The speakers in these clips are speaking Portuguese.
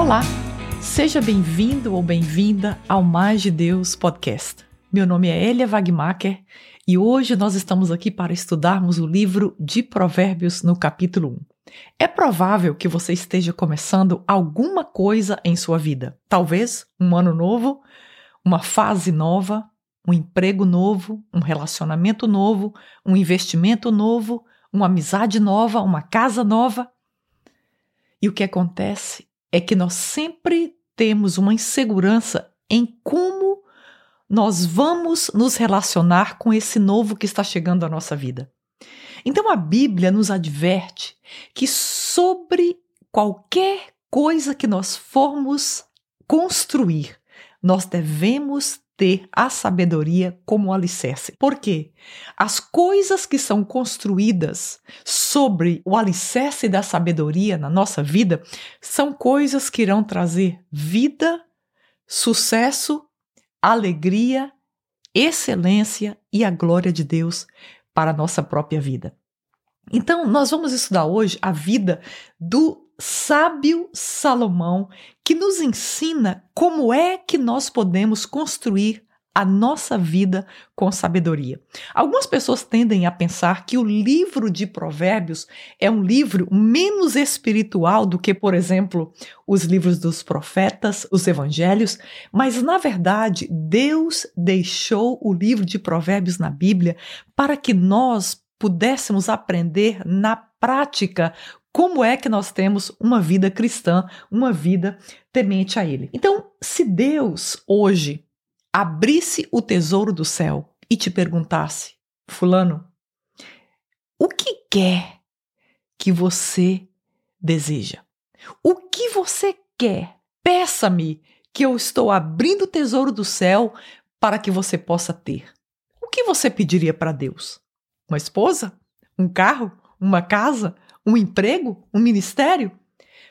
Olá, seja bem-vindo ou bem-vinda ao Mais de Deus Podcast. Meu nome é Elia Wagmacher e hoje nós estamos aqui para estudarmos o livro de Provérbios no capítulo 1. É provável que você esteja começando alguma coisa em sua vida. Talvez um ano novo, uma fase nova, um emprego novo, um relacionamento novo, um investimento novo, uma amizade nova, uma casa nova. E o que acontece é que nós sempre temos uma insegurança em como nós vamos nos relacionar com esse novo que está chegando à nossa vida. Então a Bíblia nos adverte que sobre qualquer coisa que nós formos construir, nós devemos ter a sabedoria como alicerce. Por quê? As coisas que são construídas sobre o alicerce da sabedoria na nossa vida são coisas que irão trazer vida, sucesso, alegria, excelência e a glória de Deus para a nossa própria vida. Então, nós vamos estudar hoje a vida do sábio Salomão, que nos ensina como é que nós podemos construir a nossa vida com sabedoria. Algumas pessoas tendem a pensar que o livro de Provérbios é um livro menos espiritual do que, por exemplo, os livros dos profetas, os evangelhos, mas na verdade, Deus deixou o livro de Provérbios na Bíblia para que nós pudéssemos aprender na prática como é que nós temos uma vida cristã, uma vida temente a Ele. Então, se Deus hoje abrisse o tesouro do céu e te perguntasse, Fulano, o que quer que você deseja? O que você quer? Peça-me que eu estou abrindo o tesouro do céu para que você possa ter. O que você pediria para Deus? Uma esposa? Um carro? Uma casa? Um emprego, um ministério?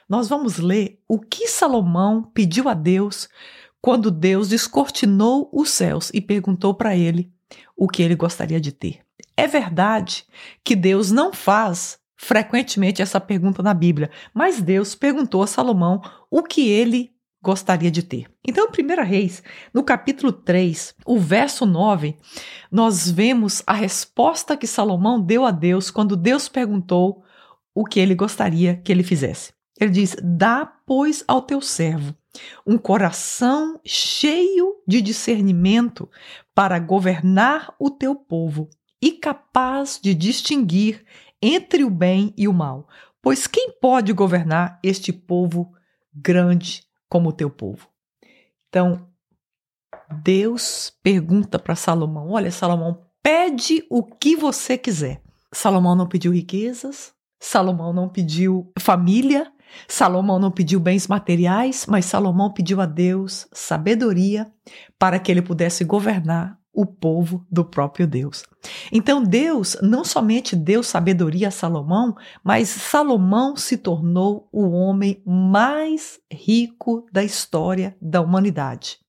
Nós vamos ler o que Salomão pediu a Deus quando Deus descortinou os céus e perguntou para ele o que ele gostaria de ter. É verdade que Deus não faz frequentemente essa pergunta na Bíblia, mas Deus perguntou a Salomão o que ele gostaria de ter. Então, em 1 Reis, no capítulo 3, o verso 9, nós vemos a resposta que Salomão deu a Deus quando Deus perguntou o que ele gostaria que ele fizesse. Ele diz: Dá, pois, ao teu servo um coração cheio de discernimento para governar o teu povo e capaz de distinguir entre o bem e o mal. Pois quem pode governar este povo grande como o teu povo? Então, Deus pergunta para Salomão: Olha, Salomão, pede o que você quiser. Salomão não pediu riquezas, Salomão não pediu família, Salomão não pediu bens materiais, mas Salomão pediu a Deus sabedoria para que ele pudesse governar o povo do próprio Deus. Então Deus não somente deu sabedoria a Salomão, mas Salomão se tornou o homem mais rico da história da humanidade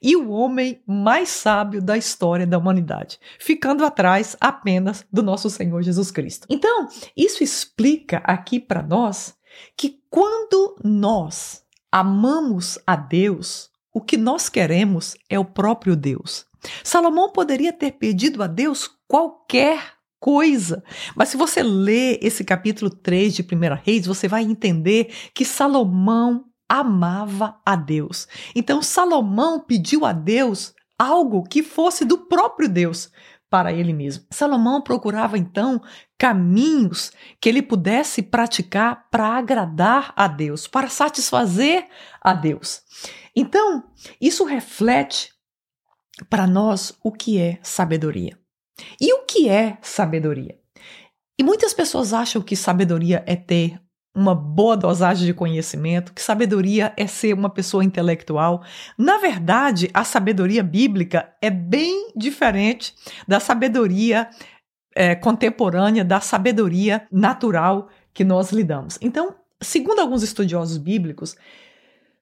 e o homem mais sábio da história da humanidade, ficando atrás apenas do nosso Senhor Jesus Cristo. Então, isso explica aqui para nós que quando nós amamos a Deus, o que nós queremos é o próprio Deus. Salomão poderia ter pedido a Deus qualquer coisa. Mas se você ler esse capítulo 3 de 1 Reis, você vai entender que Salomão amava a Deus. Então Salomão pediu a Deus algo que fosse do próprio Deus para ele mesmo. Salomão procurava então caminhos que ele pudesse praticar para agradar a Deus, para satisfazer a Deus. Então, isso reflete para nós o que é sabedoria. E o que é sabedoria? E muitas pessoas acham que sabedoria é ter uma boa dosagem de conhecimento, que sabedoria é ser uma pessoa intelectual. Na verdade, a sabedoria bíblica é bem diferente da sabedoria é, contemporânea, da sabedoria natural que nós lidamos. Então, segundo alguns estudiosos bíblicos,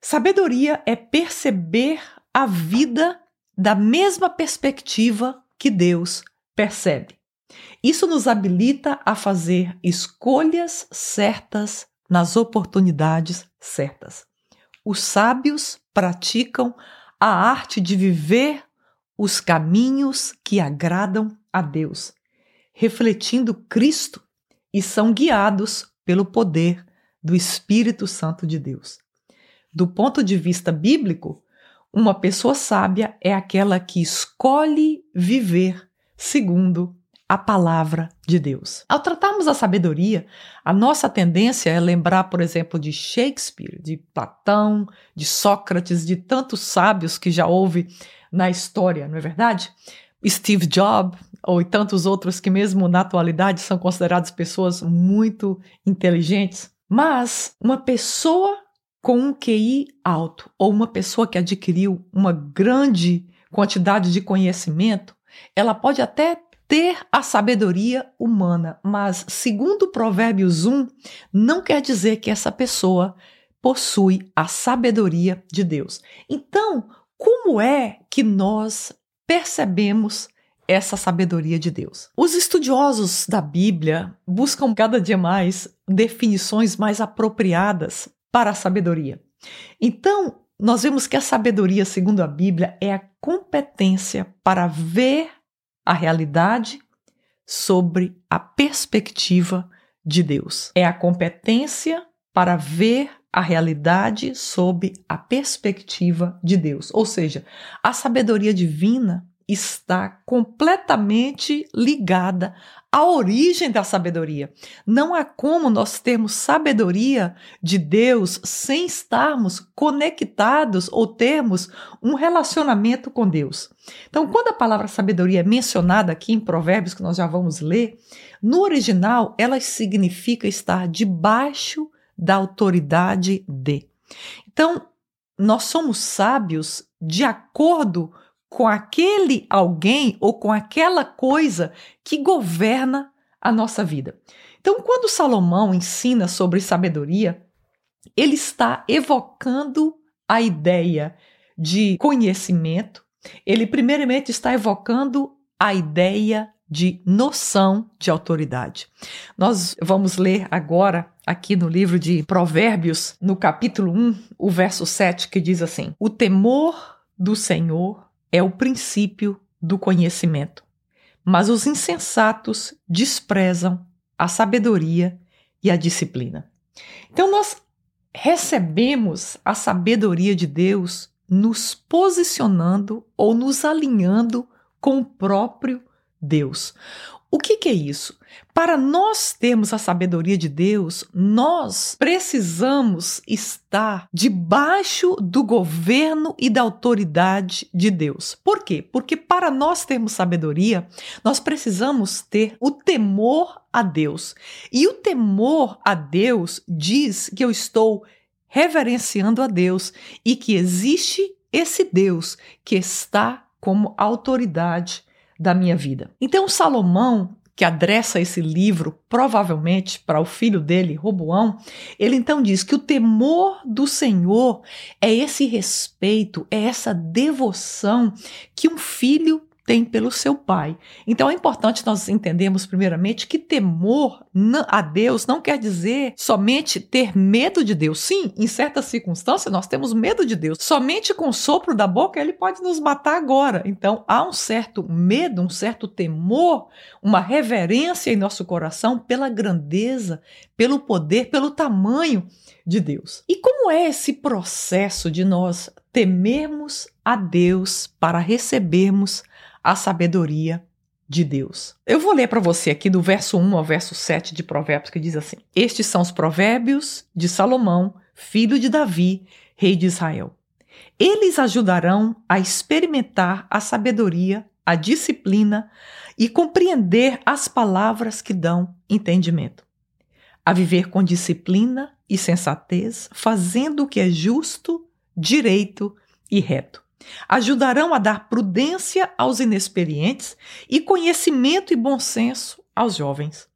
sabedoria é perceber a vida da mesma perspectiva que Deus percebe. Isso nos habilita a fazer escolhas certas nas oportunidades certas. Os sábios praticam a arte de viver os caminhos que agradam a Deus, refletindo Cristo e são guiados pelo poder do Espírito Santo de Deus. Do ponto de vista bíblico, uma pessoa sábia é aquela que escolhe viver segundo a palavra de Deus. Ao tratarmos a sabedoria, a nossa tendência é lembrar, por exemplo, de Shakespeare, de Platão, de Sócrates, de tantos sábios que já houve na história, não é verdade? Steve Jobs ou tantos outros que mesmo na atualidade são considerados pessoas muito inteligentes. Mas uma pessoa com um QI alto ou uma pessoa que adquiriu uma grande quantidade de conhecimento, ela pode até ter a sabedoria humana, mas segundo Provérbios 1, não quer dizer que essa pessoa possui a sabedoria de Deus. Então, como é que nós percebemos essa sabedoria de Deus? Os estudiosos da Bíblia buscam cada dia mais definições mais apropriadas para a sabedoria. Então, nós vemos que a sabedoria, segundo a Bíblia, é a competência para ver a realidade sobre a perspectiva de Deus. É a competência para ver a realidade sob a perspectiva de Deus. Ou seja, a sabedoria divina está completamente ligada à origem da sabedoria. Não há como nós termos sabedoria de Deus sem estarmos conectados ou termos um relacionamento com Deus. Então, quando a palavra sabedoria é mencionada aqui em Provérbios, que nós já vamos ler, no original ela significa estar debaixo da autoridade de. Então, nós somos sábios de acordo com aquele alguém ou com aquela coisa que governa a nossa vida. Então, quando Salomão ensina sobre sabedoria, ele está evocando a ideia de conhecimento, ele primeiramente está evocando a ideia de noção de autoridade. Nós vamos ler agora aqui no livro de Provérbios, no capítulo 1, o verso 7, que diz assim: O temor do Senhor é o princípio do conhecimento, mas os insensatos desprezam a sabedoria e a disciplina. Então, nós recebemos a sabedoria de Deus nos posicionando ou nos alinhando com o próprio Deus. O que, que, é isso? Para nós termos a sabedoria de Deus, nós precisamos estar debaixo do governo e da autoridade de Deus. Por quê? Porque para nós termos sabedoria, nós precisamos ter o temor a Deus. E o temor a Deus diz que eu estou reverenciando a Deus e que existe esse Deus que está como autoridade da minha vida. Então, Salomão, que adressa esse livro provavelmente para o filho dele, Roboão, ele então diz que o temor do Senhor é esse respeito, é essa devoção que um filho tem pelo seu pai. Então é importante nós entendermos, primeiramente, que temor a Deus não quer dizer somente ter medo de Deus. Sim, em certas circunstâncias nós temos medo de Deus. Somente com o sopro da boca ele pode nos matar agora. Então há um certo medo, um certo temor, uma reverência em nosso coração pela grandeza, pelo poder, pelo tamanho de Deus. E como é esse processo de nós temermos a Deus para recebermos a sabedoria de Deus. Eu vou ler para você aqui do verso 1 ao verso 7 de Provérbios, que diz assim: Estes são os provérbios de Salomão, filho de Davi, rei de Israel. Eles ajudarão a experimentar a sabedoria, a disciplina e compreender as palavras que dão entendimento. A viver com disciplina e sensatez, fazendo o que é justo, direito e reto Ajudarão a dar prudência aos inexperientes e conhecimento e bom senso aos jovens.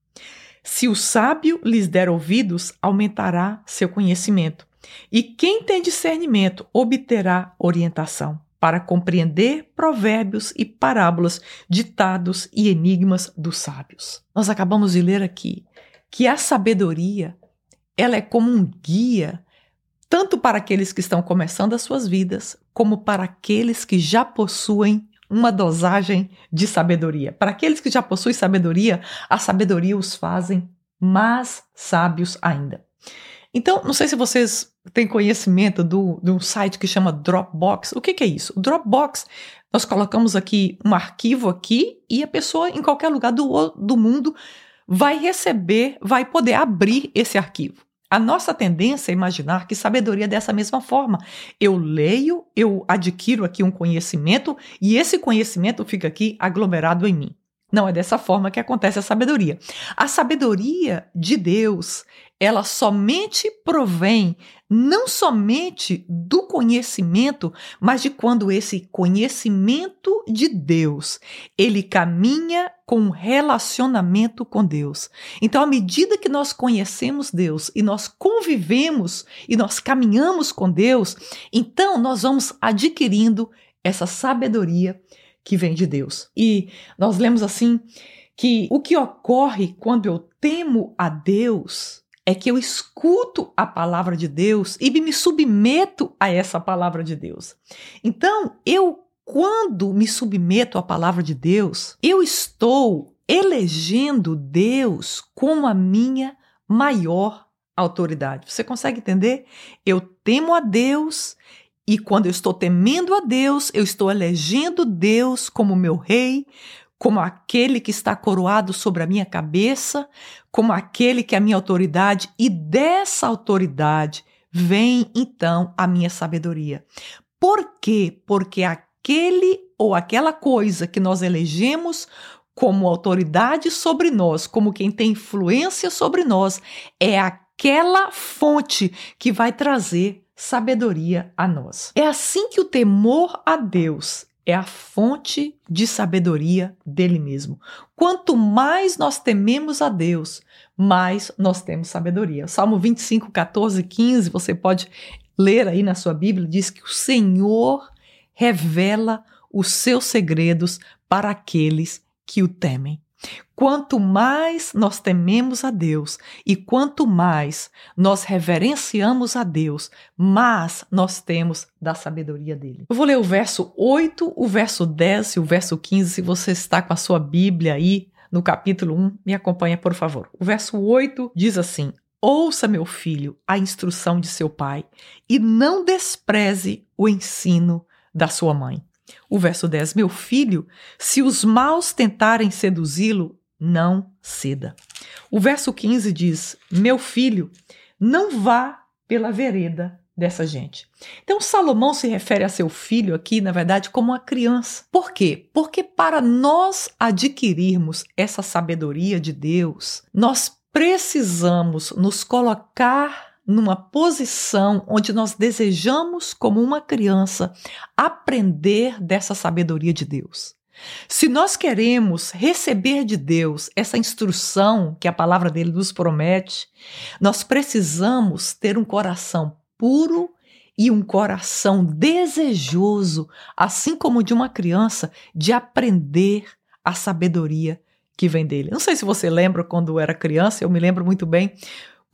Se o sábio lhes der ouvidos, aumentará seu conhecimento. E quem tem discernimento obterá orientação para compreender provérbios e parábolas, ditados e enigmas dos sábios. Nós acabamos de ler aqui que a sabedoria, ela é como um guia tanto para aqueles que estão começando as suas vidas, como para aqueles que já possuem uma dosagem de sabedoria. Para aqueles que já possuem sabedoria, a sabedoria os fazem mais sábios ainda. Então, não sei se vocês têm conhecimento do, de um site que chama Dropbox. O que, que é isso? O Dropbox, nós colocamos aqui um arquivo aqui e a pessoa em qualquer lugar do, do mundo vai receber, vai poder abrir esse arquivo. A nossa tendência é imaginar que sabedoria é dessa mesma forma. Eu leio, eu adquiro aqui um conhecimento e esse conhecimento fica aqui aglomerado em mim. Não é dessa forma que acontece a sabedoria. A sabedoria de Deus, ela somente provém não somente do conhecimento, mas de quando esse conhecimento de Deus, ele caminha com relacionamento com Deus. Então, à medida que nós conhecemos Deus e nós convivemos e nós caminhamos com Deus, então nós vamos adquirindo essa sabedoria que vem de Deus. E nós lemos assim que o que ocorre quando eu temo a Deus é que eu escuto a palavra de Deus e me submeto a essa palavra de Deus. Então, eu, quando me submeto à palavra de Deus, eu estou elegendo Deus como a minha maior autoridade. Você consegue entender? Eu temo a Deus e quando eu estou temendo a Deus, eu estou elegendo Deus como meu rei, como aquele que está coroado sobre a minha cabeça, como aquele que é a minha autoridade, e dessa autoridade vem então a minha sabedoria. Por quê? Porque aquele ou aquela coisa que nós elegemos como autoridade sobre nós, como quem tem influência sobre nós, é aquela fonte que vai trazer sabedoria a nós. É assim que o temor a Deus é a fonte de sabedoria dele mesmo. Quanto mais nós tememos a Deus, mais nós temos sabedoria. Salmo 25, 14, 15, você pode ler aí na sua Bíblia, diz que o Senhor revela os seus segredos para aqueles que o temem. Quanto mais nós tememos a Deus e quanto mais nós reverenciamos a Deus, mais nós temos da sabedoria dele. Eu vou ler o verso 8, o verso 10 e o verso 15. Se você está com a sua Bíblia aí no capítulo 1, me acompanha, por favor. O verso 8 diz assim: Ouça, meu filho, a instrução de seu pai e não despreze o ensino da sua mãe. O verso 10: Meu filho, se os maus tentarem seduzi-lo, não ceda. O verso 15 diz: Meu filho, não vá pela vereda dessa gente. Então, Salomão se refere a seu filho aqui, na verdade, como uma criança. Por quê? Porque para nós adquirirmos essa sabedoria de Deus, nós precisamos nos colocar numa posição onde nós desejamos, como uma criança, aprender dessa sabedoria de Deus. Se nós queremos receber de Deus essa instrução que a palavra dele nos promete, nós precisamos ter um coração puro e um coração desejoso, assim como de uma criança, de aprender a sabedoria que vem dele. Não sei se você lembra quando era criança, eu me lembro muito bem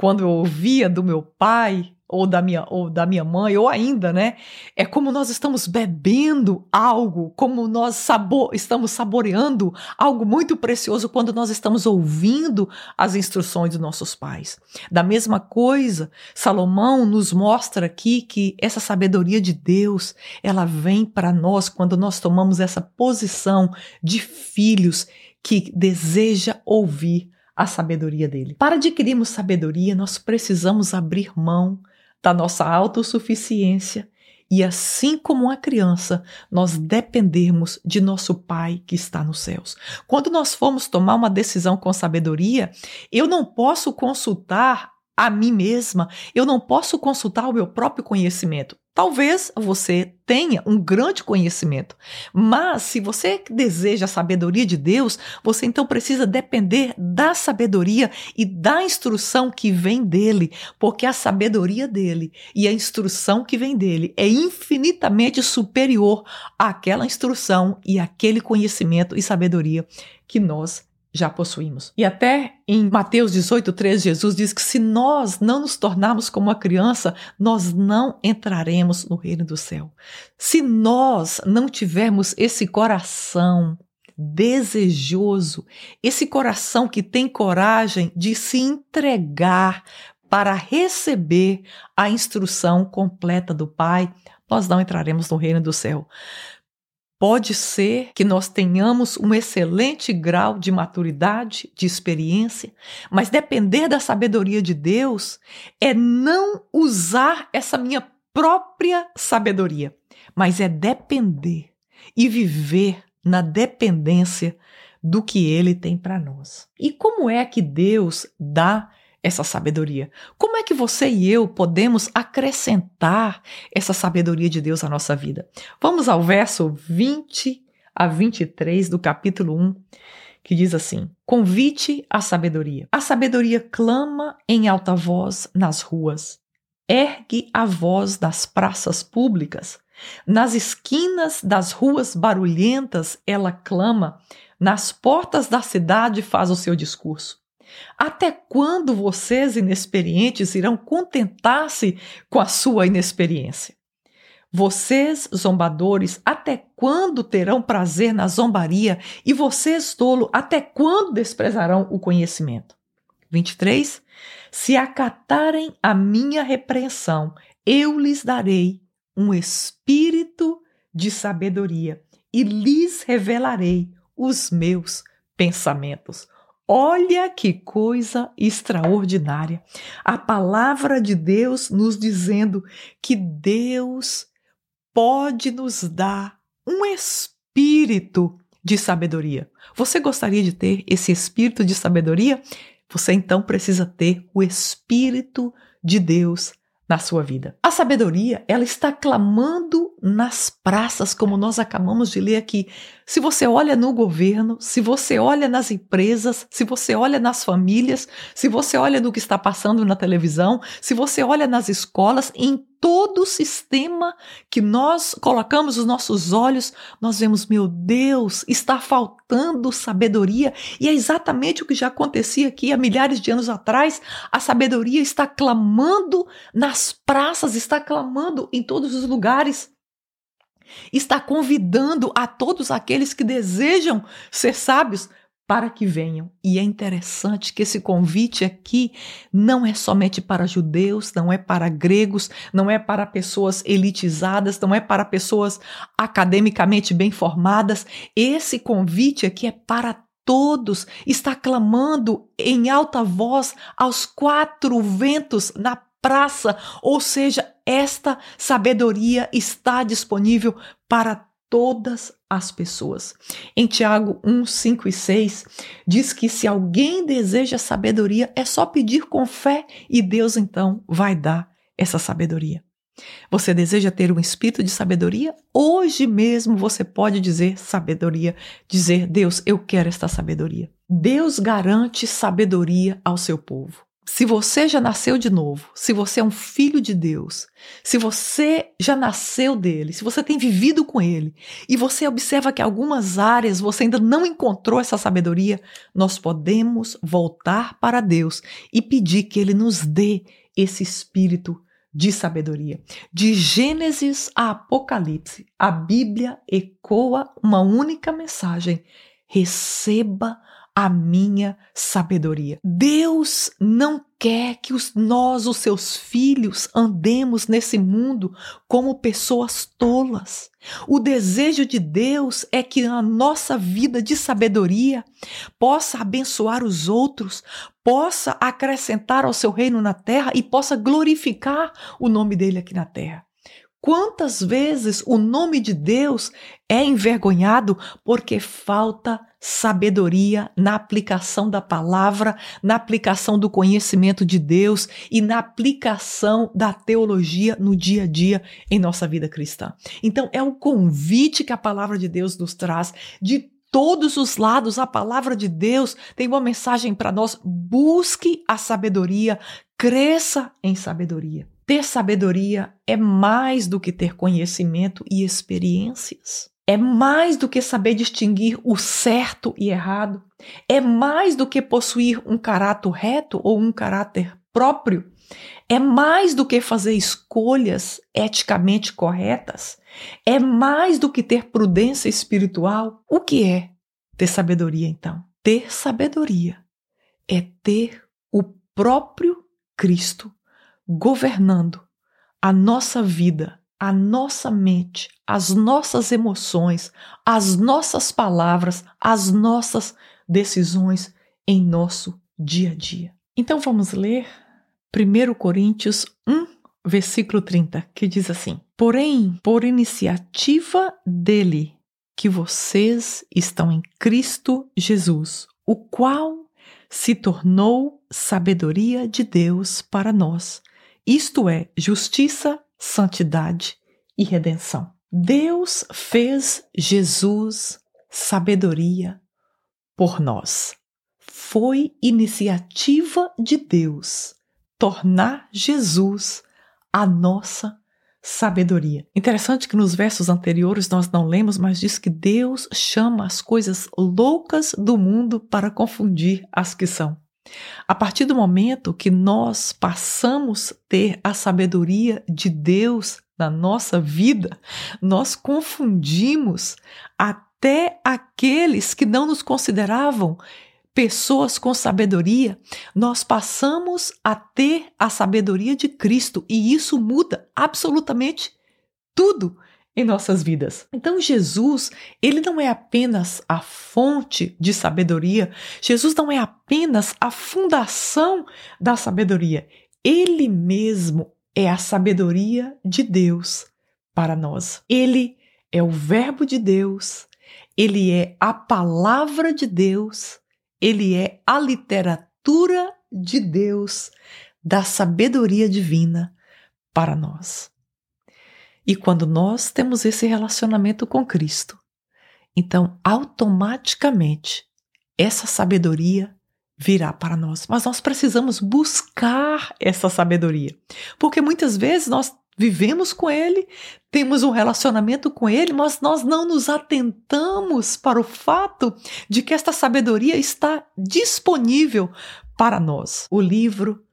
quando eu ouvia do meu pai ou da minha ou da minha mãe ou ainda, né? É como nós estamos bebendo algo, como nós sabor, estamos saboreando algo muito precioso quando nós estamos ouvindo as instruções dos nossos pais. Da mesma coisa, Salomão nos mostra aqui que essa sabedoria de Deus, ela vem para nós quando nós tomamos essa posição de filhos que deseja ouvir a sabedoria dele. Para adquirirmos sabedoria, nós precisamos abrir mão da nossa autossuficiência e, assim como uma criança, nós dependermos de nosso Pai que está nos céus. Quando nós formos tomar uma decisão com sabedoria, eu não posso consultar a mim mesma, eu não posso consultar o meu próprio conhecimento. Talvez você tenha um grande conhecimento, mas se você deseja a sabedoria de Deus, você então precisa depender da sabedoria e da instrução que vem dele, porque a sabedoria dele e a instrução que vem dele é infinitamente superior àquela instrução e aquele conhecimento e sabedoria que nós já possuímos. E até em Mateus 18, 3, Jesus diz que se nós não nos tornarmos como uma criança, nós não entraremos no reino do céu. Se nós não tivermos esse coração desejoso, esse coração que tem coragem de se entregar para receber a instrução completa do Pai, nós não entraremos no reino do céu. Pode ser que nós tenhamos um excelente grau de maturidade, de experiência, mas depender da sabedoria de Deus é não usar essa minha própria sabedoria, mas é depender e viver na dependência do que ele tem para nós. E como é que Deus dá essa sabedoria? Como é que você e eu podemos acrescentar essa sabedoria de Deus à nossa vida? Vamos ao verso 20 a 23 do capítulo 1, que diz assim: Convite à sabedoria. A sabedoria clama em alta voz nas ruas, ergue a voz das praças públicas. Nas esquinas das ruas barulhentas, ela clama, nas portas da cidade faz o seu discurso. Até quando vocês inexperientes irão contentar-se com a sua inexperiência? Vocês, zombadores, até quando terão prazer na zombaria? E vocês, tolo, até quando desprezarão o conhecimento? 23. Se acatarem a minha repreensão, eu lhes darei um espírito de sabedoria e lhes revelarei os meus pensamentos. Olha que coisa extraordinária! A palavra de Deus nos dizendo que Deus pode nos dar um espírito de sabedoria. Você gostaria de ter esse espírito de sabedoria? Você então precisa ter o espírito de Deus na sua vida. A sabedoria, ela está clamando nas praças, como nós acabamos de ler aqui. Se você olha no governo, se você olha nas empresas, se você olha nas famílias, se você olha no que está passando na televisão, se você olha nas escolas, em todo o sistema que nós colocamos os nossos olhos, nós vemos, meu Deus, está faltando sabedoria. E é exatamente o que já acontecia aqui há milhares de anos atrás. A sabedoria está clamando nas praças, está clamando em todos os lugares está convidando a todos aqueles que desejam ser sábios para que venham. E é interessante que esse convite aqui não é somente para judeus, não é para gregos, não é para pessoas elitizadas, não é para pessoas academicamente bem formadas. Esse convite aqui é para todos, está clamando em alta voz aos quatro ventos na praça, ou seja, esta sabedoria está disponível para todas as pessoas. Em Tiago 1, 5 e 6, diz que se alguém deseja sabedoria, é só pedir com fé e Deus então vai dar essa sabedoria. Você deseja ter um espírito de sabedoria? Hoje mesmo você pode dizer sabedoria, dizer: Deus, eu quero esta sabedoria. Deus garante sabedoria ao seu povo. Se você já nasceu de novo, se você é um filho de Deus, se você já nasceu dele, se você tem vivido com ele e você observa que algumas áreas você ainda não encontrou essa sabedoria, nós podemos voltar para Deus e pedir que ele nos dê esse espírito de sabedoria. De Gênesis a Apocalipse, a Bíblia ecoa uma única mensagem: receba a minha sabedoria. Deus não quer que os, nós, os seus filhos, andemos nesse mundo como pessoas tolas. O desejo de Deus é que a nossa vida de sabedoria possa abençoar os outros, possa acrescentar ao seu reino na terra e possa glorificar o nome dele aqui na terra. Quantas vezes o nome de Deus é envergonhado porque falta sabedoria na aplicação da palavra, na aplicação do conhecimento de Deus e na aplicação da teologia no dia a dia em nossa vida cristã. Então, é o convite que a palavra de Deus nos traz de todos os lados, a palavra de Deus tem uma mensagem para nós: busque a sabedoria, cresça em sabedoria. Ter sabedoria é mais do que ter conhecimento e experiências. é mais do que saber distinguir o certo e errado, é mais do que possuir um caráter reto ou um caráter próprio, é mais do que fazer escolhas eticamente corretas, é mais do que ter prudência espiritual. O que é ter sabedoria, então? Ter sabedoria é ter o próprio Cristo governando a nossa vida, a nossa mente, as nossas emoções, as nossas palavras, as nossas decisões em nosso dia a dia. Então vamos ler 1 Coríntios 1, versículo 30, que diz assim: Porém, por iniciativa dele, que vocês estão em Cristo Jesus, o qual se tornou sabedoria de Deus para nós, isto é, justiça, santidade e redenção. Deus fez Jesus sabedoria por nós. Foi iniciativa de Deus tornar Jesus a nossa sabedoria. Interessante que nos versos anteriores nós não lemos, mas diz que Deus chama as coisas loucas do mundo para confundir as que são. A partir do momento que nós passamos a ter a sabedoria de Deus na nossa vida, nós confundimos até aqueles que não nos consideravam pessoas com sabedoria, nós passamos a ter a sabedoria de Cristo. E isso muda absolutamente tudo em nossas vidas. Então Jesus, ele não é apenas a fonte de sabedoria, Jesus não é apenas a fundação da sabedoria, ele mesmo é a sabedoria de Deus para nós. Ele é o verbo de Deus, ele é a palavra de Deus ele é a literatura de Deus, da sabedoria divina para nós. E quando nós temos esse relacionamento com Cristo, então automaticamente essa sabedoria virá para nós. Mas nós precisamos buscar essa sabedoria, porque muitas vezes nós vivemos com Ele, temos um relacionamento com Ele, mas nós não nos atentamos para o fato de que esta sabedoria está disponível para nós. O livro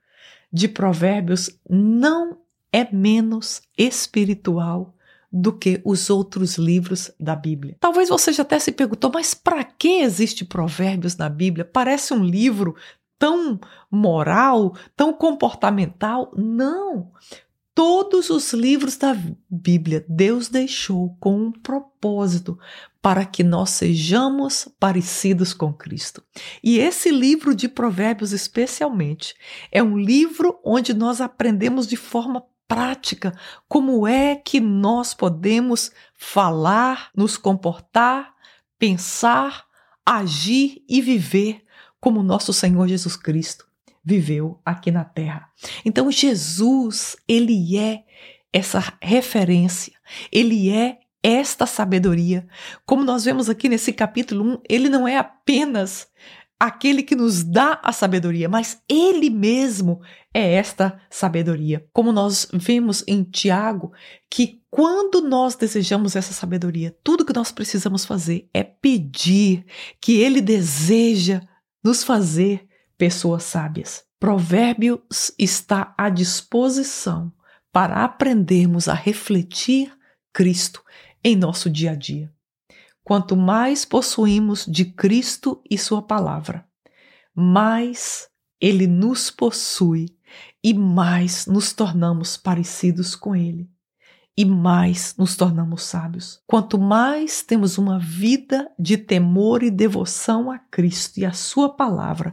de Provérbios não é menos espiritual do que os outros livros da Bíblia. Talvez você já até se perguntou, mas para que existe Provérbios na Bíblia? Parece um livro tão moral, tão comportamental. Não! Todos os livros da Bíblia Deus deixou com um propósito para que nós sejamos parecidos com Cristo. E esse livro de Provérbios, especialmente, é um livro onde nós aprendemos de forma prática como é que nós podemos falar, nos comportar, pensar, agir e viver como nosso Senhor Jesus Cristo viveu aqui na terra. Então Jesus, ele é essa referência, ele é esta sabedoria. Como nós vemos aqui nesse capítulo 1, ele não é apenas aquele que nos dá a sabedoria, mas ele mesmo é esta sabedoria. Como nós vemos em Tiago, que quando nós desejamos essa sabedoria, tudo que nós precisamos fazer é pedir que ele deseja nos fazer pessoas sábias. Provérbios está à disposição para aprendermos a refletir Cristo em nosso dia a dia. Quanto mais possuímos de Cristo e Sua palavra, mais Ele nos possui e mais nos tornamos parecidos com Ele e mais nos tornamos sábios. Quanto mais temos uma vida de temor e devoção a Cristo e a Sua palavra,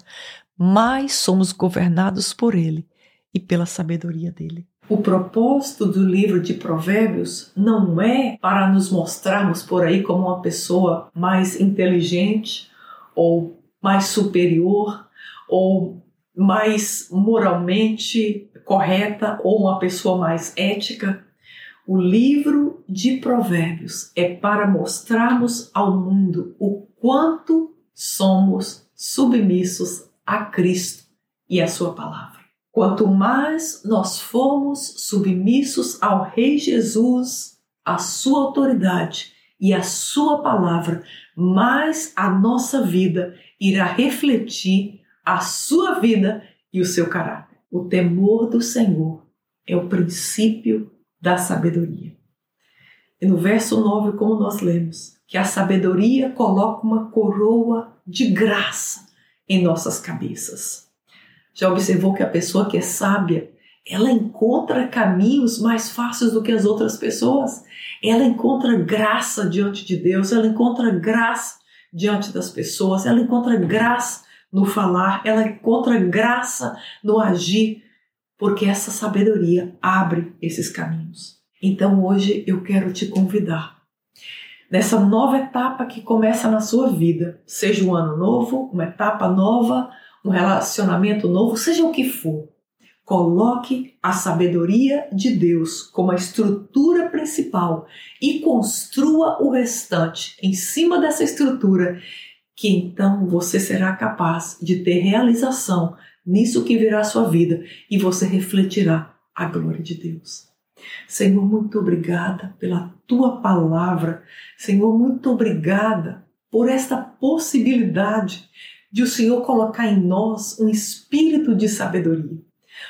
mais somos governados por Ele e pela sabedoria dele. O propósito do livro de Provérbios não é para nos mostrarmos por aí como uma pessoa mais inteligente ou mais superior ou mais moralmente correta ou uma pessoa mais ética. O livro de Provérbios é para mostrarmos ao mundo o quanto somos submissos a Cristo e a Sua palavra. Quanto mais nós formos submissos ao Rei Jesus, à Sua autoridade e a Sua palavra, mais a nossa vida irá refletir a sua vida e o seu caráter. O temor do Senhor é o princípio da sabedoria. E no verso 9, como nós lemos, que a sabedoria coloca uma coroa de graça em nossas cabeças. Já observou que a pessoa que é sábia, ela encontra caminhos mais fáceis do que as outras pessoas. Ela encontra graça diante de Deus, ela encontra graça diante das pessoas, ela encontra graça no falar, ela encontra graça no agir, porque essa sabedoria abre esses caminhos. Então hoje eu quero te convidar nessa nova etapa que começa na sua vida, seja um ano novo, uma etapa nova, um relacionamento novo, seja o que for. Coloque a sabedoria de Deus como a estrutura principal e construa o restante em cima dessa estrutura, que então você será capaz de ter realização nisso que virá a sua vida e você refletirá a glória de Deus. Senhor, muito obrigada pela tua palavra. Senhor, muito obrigada por esta possibilidade de o Senhor colocar em nós um espírito de sabedoria.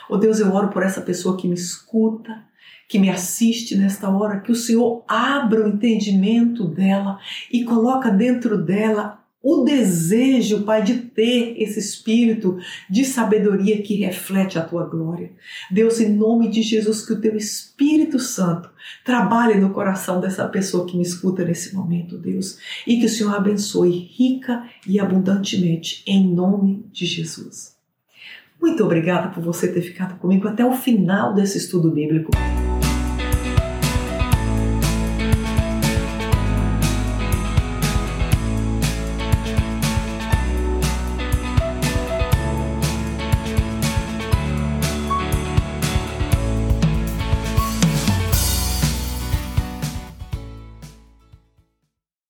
Oh Deus, eu oro por essa pessoa que me escuta, que me assiste nesta hora, que o Senhor abra o entendimento dela e coloca dentro dela o desejo, Pai, de ter esse espírito de sabedoria que reflete a tua glória. Deus, em nome de Jesus, que o teu Espírito Santo trabalhe no coração dessa pessoa que me escuta nesse momento, Deus, e que o Senhor abençoe rica e abundantemente, em nome de Jesus. Muito obrigada por você ter ficado comigo até o final desse estudo bíblico.